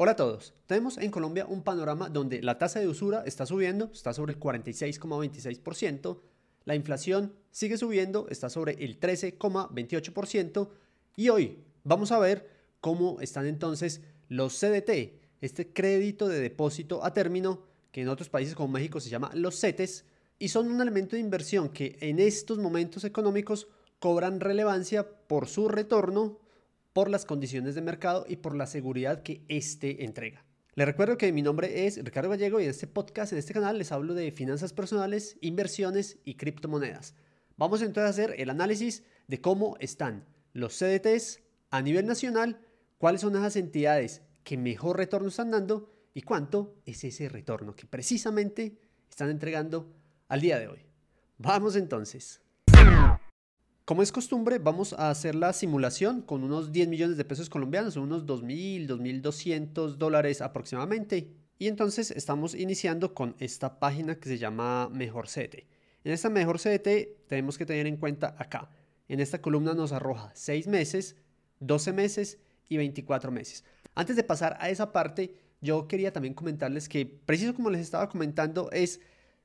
Hola a todos. Tenemos en Colombia un panorama donde la tasa de usura está subiendo, está sobre el 46,26%, la inflación sigue subiendo, está sobre el 13,28% y hoy vamos a ver cómo están entonces los CDT, este crédito de depósito a término que en otros países como México se llama los CETES y son un elemento de inversión que en estos momentos económicos cobran relevancia por su retorno por las condiciones de mercado y por la seguridad que éste entrega. Les recuerdo que mi nombre es Ricardo Gallego y en este podcast, en este canal, les hablo de finanzas personales, inversiones y criptomonedas. Vamos entonces a hacer el análisis de cómo están los CDTs a nivel nacional, cuáles son esas entidades que mejor retorno están dando y cuánto es ese retorno que precisamente están entregando al día de hoy. Vamos entonces. Como es costumbre, vamos a hacer la simulación con unos 10 millones de pesos colombianos, unos 2.000, 2.200 dólares aproximadamente. Y entonces estamos iniciando con esta página que se llama Mejor CDT. En esta Mejor CDT tenemos que tener en cuenta acá. En esta columna nos arroja 6 meses, 12 meses y 24 meses. Antes de pasar a esa parte, yo quería también comentarles que, preciso como les estaba comentando, es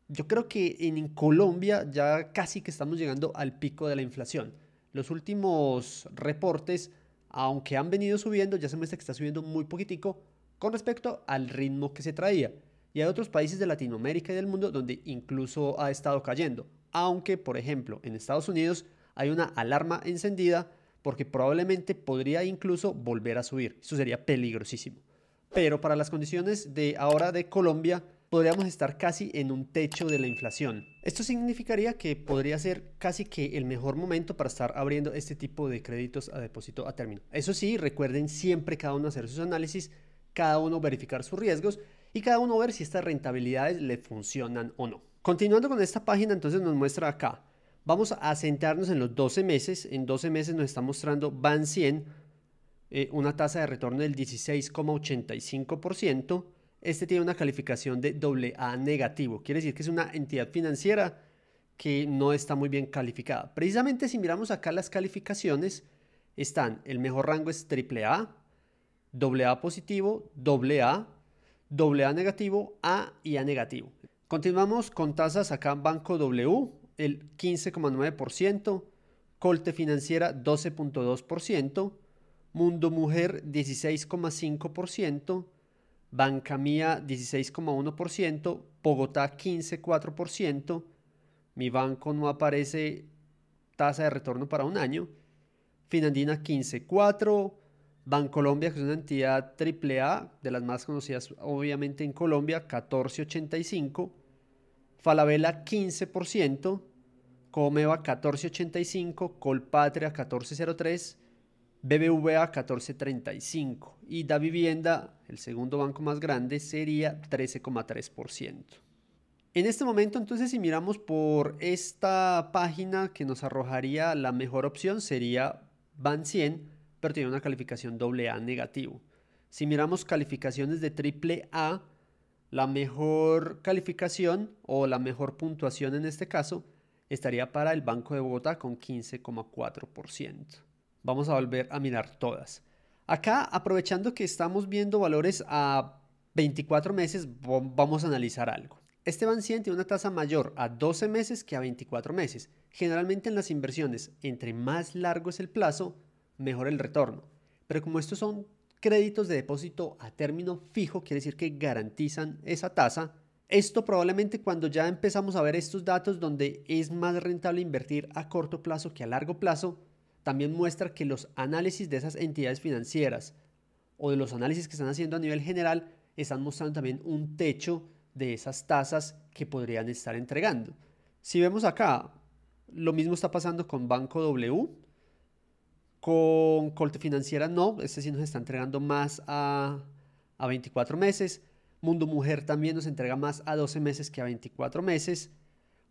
yo creo que en Colombia ya casi que estamos llegando al pico de la inflación. Los últimos reportes, aunque han venido subiendo, ya se muestra que está subiendo muy poquitico con respecto al ritmo que se traía. Y hay otros países de Latinoamérica y del mundo donde incluso ha estado cayendo. Aunque, por ejemplo, en Estados Unidos hay una alarma encendida porque probablemente podría incluso volver a subir. Eso sería peligrosísimo. Pero para las condiciones de ahora de Colombia, podríamos estar casi en un techo de la inflación. Esto significaría que podría ser casi que el mejor momento para estar abriendo este tipo de créditos a depósito a término. Eso sí, recuerden siempre cada uno hacer sus análisis, cada uno verificar sus riesgos y cada uno ver si estas rentabilidades le funcionan o no. Continuando con esta página, entonces nos muestra acá. Vamos a sentarnos en los 12 meses. En 12 meses nos está mostrando BAN 100, eh, una tasa de retorno del 16,85%. Este tiene una calificación de AA negativo. Quiere decir que es una entidad financiera que no está muy bien calificada. Precisamente si miramos acá las calificaciones, están, el mejor rango es AAA, AA positivo, AA, AA negativo, A y A negativo. Continuamos con tasas acá Banco W, el 15,9%, Colte Financiera 12,2%, Mundo Mujer 16,5%, Banca Mía 16,1%, Bogotá 15,4%, mi banco no aparece tasa de retorno para un año, Finandina 15,4%, Bancolombia, que es una entidad AAA, de las más conocidas obviamente en Colombia, 14,85%, Falabella 15%, Comeva 14,85%, Colpatria 14,03%, BBVA 14.35 y Da Vivienda, el segundo banco más grande, sería 13,3%. En este momento, entonces, si miramos por esta página que nos arrojaría la mejor opción sería Ban 100, pero tiene una calificación AA negativo. Si miramos calificaciones de triple A, la mejor calificación o la mejor puntuación en este caso estaría para el Banco de Bogotá con 15,4%. Vamos a volver a mirar todas. Acá, aprovechando que estamos viendo valores a 24 meses, vamos a analizar algo. Este Ban 100 tiene una tasa mayor a 12 meses que a 24 meses. Generalmente en las inversiones, entre más largo es el plazo, mejor el retorno. Pero como estos son créditos de depósito a término fijo, quiere decir que garantizan esa tasa, esto probablemente cuando ya empezamos a ver estos datos donde es más rentable invertir a corto plazo que a largo plazo, también muestra que los análisis de esas entidades financieras o de los análisis que están haciendo a nivel general están mostrando también un techo de esas tasas que podrían estar entregando. Si vemos acá, lo mismo está pasando con Banco W, con Colte Financiera no, este sí nos está entregando más a, a 24 meses. Mundo Mujer también nos entrega más a 12 meses que a 24 meses.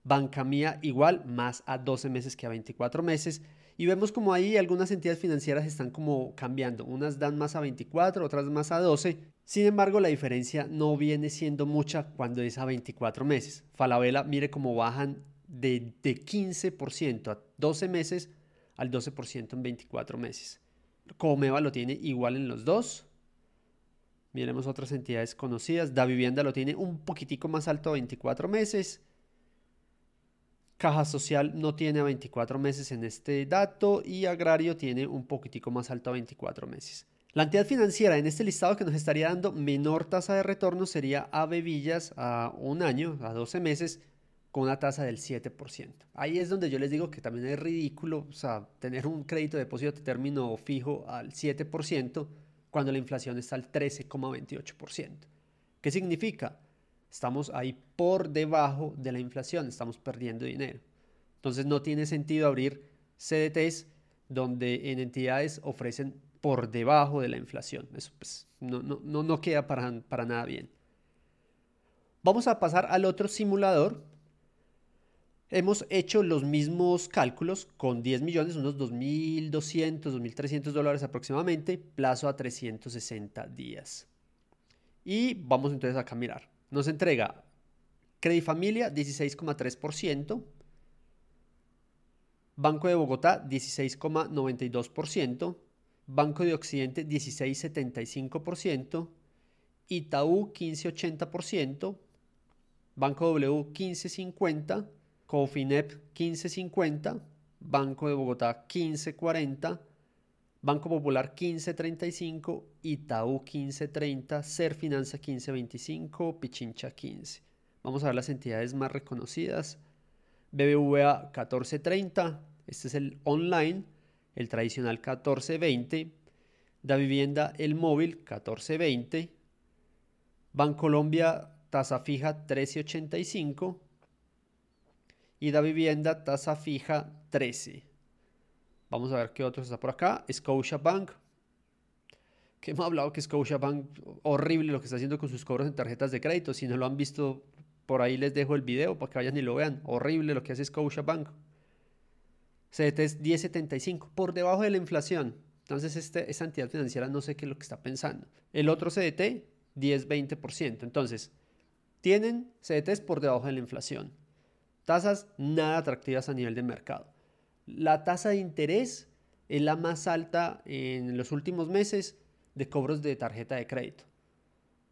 Banca Mía igual, más a 12 meses que a 24 meses. Y vemos como ahí algunas entidades financieras están como cambiando. Unas dan más a 24, otras más a 12. Sin embargo, la diferencia no viene siendo mucha cuando es a 24 meses. Falabella, mire cómo bajan de, de 15% a 12 meses al 12% en 24 meses. Comeva lo tiene igual en los dos. Miremos otras entidades conocidas. Da Vivienda lo tiene un poquitico más alto a 24 meses. Caja Social no tiene a 24 meses en este dato y Agrario tiene un poquitico más alto a 24 meses. La entidad financiera en este listado que nos estaría dando menor tasa de retorno sería Villas a un año, a 12 meses, con una tasa del 7%. Ahí es donde yo les digo que también es ridículo, tener un crédito de depósito de término fijo al 7% cuando la inflación está al 13,28%. ¿Qué significa? Estamos ahí por debajo de la inflación, estamos perdiendo dinero. Entonces no tiene sentido abrir CDTs donde en entidades ofrecen por debajo de la inflación. Eso pues, no, no, no, queda para, para nada bien. Vamos a pasar al otro simulador. Hemos hecho los mismos cálculos con 10 millones, unos 2.200, 2.300 dólares aproximadamente, plazo a 360 días. Y vamos entonces acá a mirar. Nos entrega Familia 16,3%, Banco de Bogotá 16,92%, Banco de Occidente 16,75%, Itaú 15,80%, Banco W 15,50%, Cofinep 15,50%, Banco de Bogotá 15,40%, Banco Popular 1535, Itaú 1530, Serfinanza 1525, Pichincha 15. Vamos a ver las entidades más reconocidas. BBVA 1430, este es el online, el tradicional 1420. Da Vivienda el móvil 1420. Bancolombia tasa fija 1385 y Da Vivienda tasa fija 13. Vamos a ver qué otros está por acá. Scotiabank. Que hemos hablado que Scotiabank, horrible lo que está haciendo con sus cobros en tarjetas de crédito. Si no lo han visto, por ahí les dejo el video para que vayan y lo vean. Horrible lo que hace Scotiabank. CDT es 10.75, por debajo de la inflación. Entonces, este, esta entidad financiera no sé qué es lo que está pensando. El otro CDT, 10-20%. Entonces, tienen CDTs por debajo de la inflación. Tasas nada atractivas a nivel de mercado. La tasa de interés es la más alta en los últimos meses de cobros de tarjeta de crédito.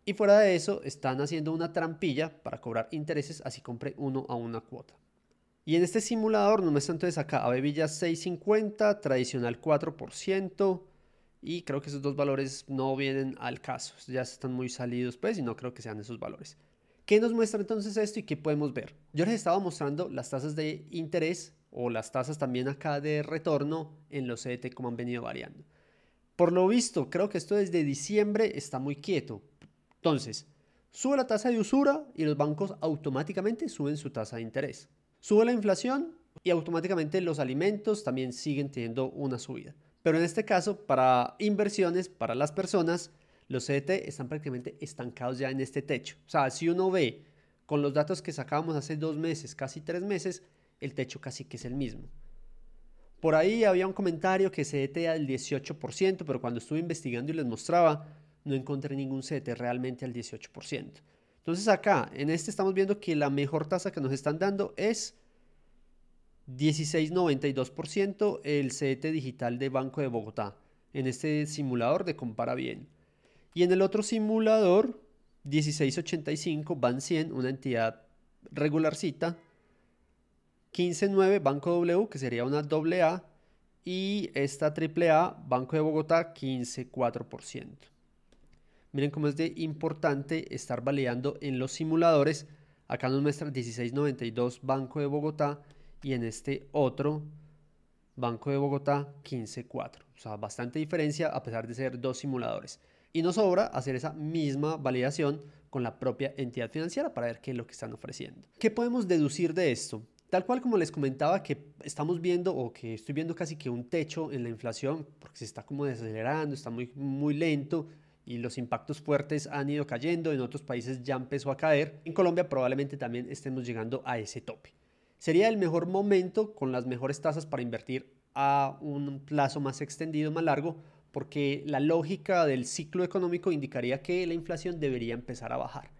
Y fuera de eso, están haciendo una trampilla para cobrar intereses, así compre uno a una cuota. Y en este simulador nos muestra entonces acá a Bebilla 650, tradicional 4%, y creo que esos dos valores no vienen al caso, ya están muy salidos pues y no creo que sean esos valores. ¿Qué nos muestra entonces esto y qué podemos ver? Yo les estaba mostrando las tasas de interés o las tasas también acá de retorno en los CDT como han venido variando. Por lo visto, creo que esto desde diciembre está muy quieto. Entonces, sube la tasa de usura y los bancos automáticamente suben su tasa de interés. Sube la inflación y automáticamente los alimentos también siguen teniendo una subida. Pero en este caso, para inversiones, para las personas, los CDT están prácticamente estancados ya en este techo. O sea, si uno ve con los datos que sacábamos hace dos meses, casi tres meses, el techo casi que es el mismo. Por ahí había un comentario que CDT al 18%, pero cuando estuve investigando y les mostraba, no encontré ningún CDT realmente al 18%. Entonces acá, en este estamos viendo que la mejor tasa que nos están dando es 16,92% el CDT digital de Banco de Bogotá, en este simulador de Compara Bien. Y en el otro simulador, 1685, Ban 100, una entidad regularcita, 15.9 Banco W, que sería una doble A, y esta triple A, Banco de Bogotá, 15.4%. Miren cómo es de importante estar validando en los simuladores. Acá nos muestra 1692 Banco de Bogotá y en este otro Banco de Bogotá 15.4. O sea, bastante diferencia a pesar de ser dos simuladores. Y nos sobra hacer esa misma validación con la propia entidad financiera para ver qué es lo que están ofreciendo. ¿Qué podemos deducir de esto? Tal cual como les comentaba que estamos viendo o que estoy viendo casi que un techo en la inflación porque se está como desacelerando, está muy, muy lento y los impactos fuertes han ido cayendo, en otros países ya empezó a caer, en Colombia probablemente también estemos llegando a ese tope. Sería el mejor momento con las mejores tasas para invertir a un plazo más extendido, más largo, porque la lógica del ciclo económico indicaría que la inflación debería empezar a bajar.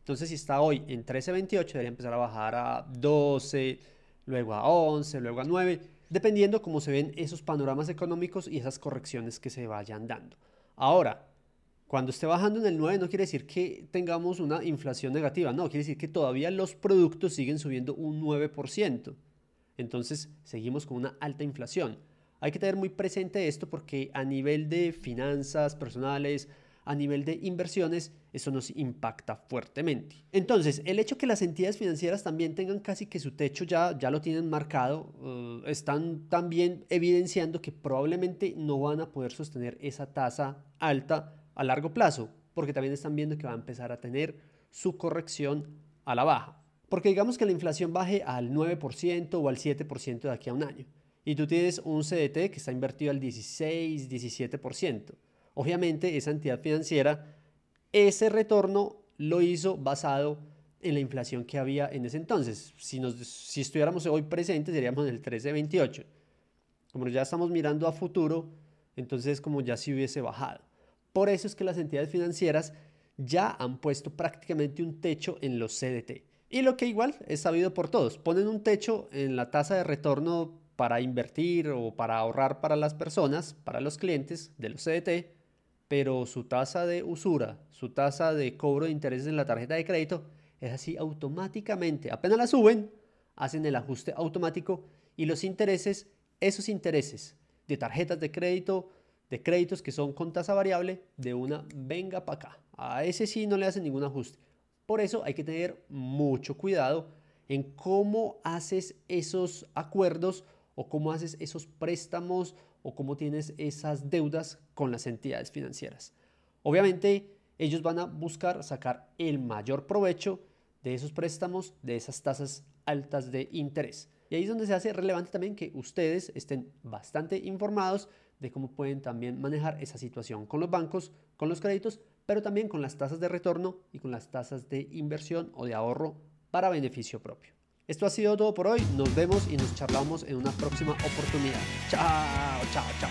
Entonces, si está hoy en 13.28, debería empezar a bajar a 12, luego a 11, luego a 9, dependiendo cómo se ven esos panoramas económicos y esas correcciones que se vayan dando. Ahora, Cuando esté bajando en el 9 no quiere decir que tengamos una inflación negativa, no, quiere decir que todavía los productos siguen subiendo un 9%. Entonces seguimos con una alta inflación. Hay que tener muy presente esto porque a nivel de finanzas personales, a nivel de inversiones, eso nos impacta fuertemente. Entonces, el hecho que las entidades financieras también tengan casi que su techo ya, ya lo tienen marcado, eh, están también evidenciando que probablemente no van a poder sostener esa tasa alta a largo plazo, porque también están viendo que va a empezar a tener su corrección a la baja. Porque digamos que la inflación baje al 9% o al 7% de aquí a un año y tú tienes un CDT que está invertido al 16, 17%. Obviamente esa entidad financiera, ese retorno lo hizo basado en la inflación que había en ese entonces. Si, nos, si estuviéramos hoy presentes seríamos en el 13.28. Como ya estamos mirando a futuro, entonces como ya si hubiese bajado. Por eso es que las entidades financieras ya han puesto prácticamente un techo en los CDT. Y lo que igual es sabido por todos, ponen un techo en la tasa de retorno para invertir o para ahorrar para las personas, para los clientes de los CDT, pero su tasa de usura, su tasa de cobro de intereses en la tarjeta de crédito es así automáticamente. Apenas la suben, hacen el ajuste automático y los intereses, esos intereses de tarjetas de crédito, de créditos que son con tasa variable, de una venga para acá. A ese sí no le hacen ningún ajuste. Por eso hay que tener mucho cuidado en cómo haces esos acuerdos o cómo haces esos préstamos o cómo tienes esas deudas con las entidades financieras. Obviamente ellos van a buscar sacar el mayor provecho de esos préstamos, de esas tasas altas de interés. Y ahí es donde se hace relevante también que ustedes estén bastante informados de cómo pueden también manejar esa situación con los bancos, con los créditos, pero también con las tasas de retorno y con las tasas de inversión o de ahorro para beneficio propio. Esto ha sido todo por hoy, nos vemos y nos charlamos en una próxima oportunidad. Chao, chao, chao.